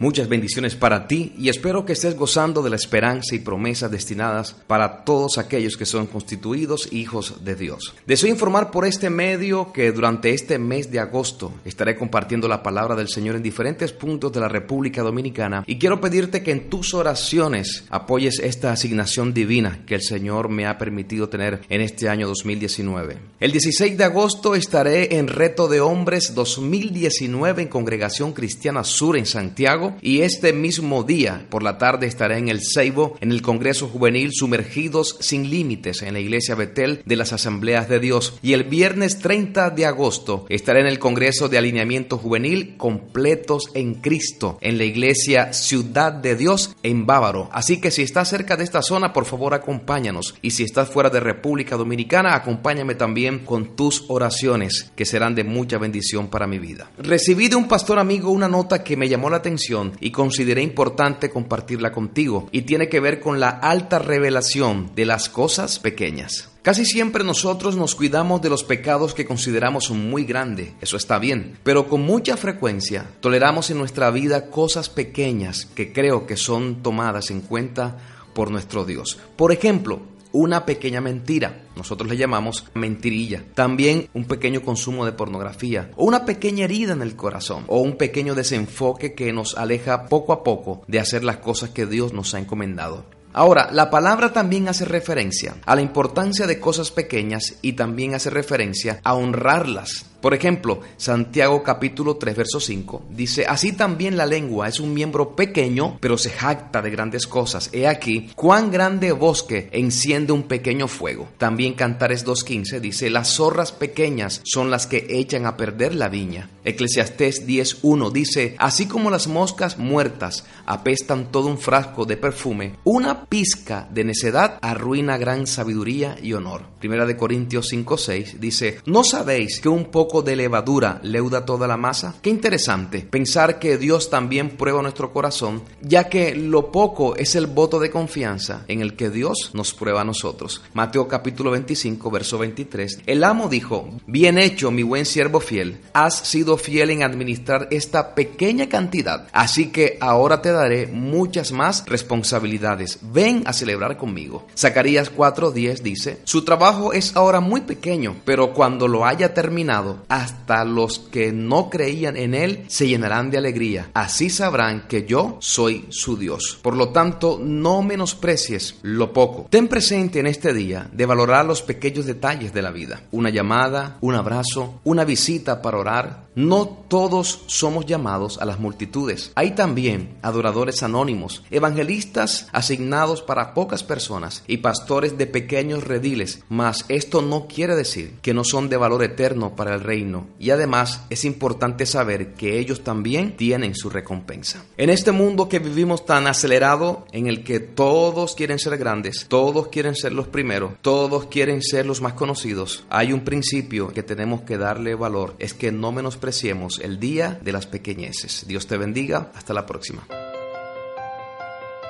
Muchas bendiciones para ti y espero que estés gozando de la esperanza y promesas destinadas para todos aquellos que son constituidos hijos de Dios. Deseo informar por este medio que durante este mes de agosto estaré compartiendo la palabra del Señor en diferentes puntos de la República Dominicana y quiero pedirte que en tus oraciones apoyes esta asignación divina que el Señor me ha permitido tener en este año 2019. El 16 de agosto estaré en Reto de Hombres 2019 en Congregación Cristiana Sur en Santiago y este mismo día por la tarde estaré en el Ceibo en el Congreso Juvenil Sumergidos sin Límites en la Iglesia Betel de las Asambleas de Dios y el viernes 30 de agosto estaré en el Congreso de Alineamiento Juvenil Completos en Cristo en la Iglesia Ciudad de Dios en Bávaro. Así que si estás cerca de esta zona, por favor acompáñanos y si estás fuera de República Dominicana, acompáñame también con tus oraciones que serán de mucha bendición para mi vida. Recibí de un pastor amigo una nota que me llamó la atención y consideré importante compartirla contigo y tiene que ver con la alta revelación de las cosas pequeñas. Casi siempre nosotros nos cuidamos de los pecados que consideramos muy grandes, eso está bien, pero con mucha frecuencia toleramos en nuestra vida cosas pequeñas que creo que son tomadas en cuenta por nuestro Dios. Por ejemplo, una pequeña mentira, nosotros le llamamos mentirilla. También un pequeño consumo de pornografía, o una pequeña herida en el corazón, o un pequeño desenfoque que nos aleja poco a poco de hacer las cosas que Dios nos ha encomendado. Ahora, la palabra también hace referencia a la importancia de cosas pequeñas y también hace referencia a honrarlas. Por ejemplo, Santiago capítulo 3, verso 5 dice, así también la lengua es un miembro pequeño, pero se jacta de grandes cosas. He aquí, cuán grande bosque enciende un pequeño fuego. También Cantares 2.15 dice, las zorras pequeñas son las que echan a perder la viña. Eclesiastés 10.1 dice, así como las moscas muertas apestan todo un frasco de perfume, una pizca de necedad arruina gran sabiduría y honor. Primera de Corintios 5.6 dice, ¿no sabéis que un poco de levadura leuda toda la masa? Qué interesante pensar que Dios también prueba nuestro corazón, ya que lo poco es el voto de confianza en el que Dios nos prueba a nosotros. Mateo capítulo 25, verso 23. El amo dijo, bien hecho, mi buen siervo fiel, has sido fiel en administrar esta pequeña cantidad, así que ahora te daré muchas más responsabilidades. Ven a celebrar conmigo. Zacarías 4:10 dice, su trabajo es ahora muy pequeño, pero cuando lo haya terminado, hasta los que no creían en Él se llenarán de alegría. Así sabrán que yo soy su Dios. Por lo tanto, no menosprecies lo poco. Ten presente en este día de valorar los pequeños detalles de la vida. Una llamada, un abrazo, una visita para orar. No todos somos llamados a las multitudes. Hay también adoradores anónimos, evangelistas asignados para pocas personas y pastores de pequeños rediles. Mas esto no quiere decir que no son de valor eterno para el reino y además es importante saber que ellos también tienen su recompensa. En este mundo que vivimos tan acelerado en el que todos quieren ser grandes, todos quieren ser los primeros, todos quieren ser los más conocidos, hay un principio que tenemos que darle valor, es que no menospreciemos el día de las pequeñeces. Dios te bendiga, hasta la próxima.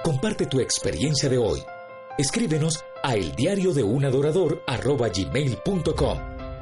Comparte tu experiencia de hoy. Escríbenos a eldiariodeunAdorador.com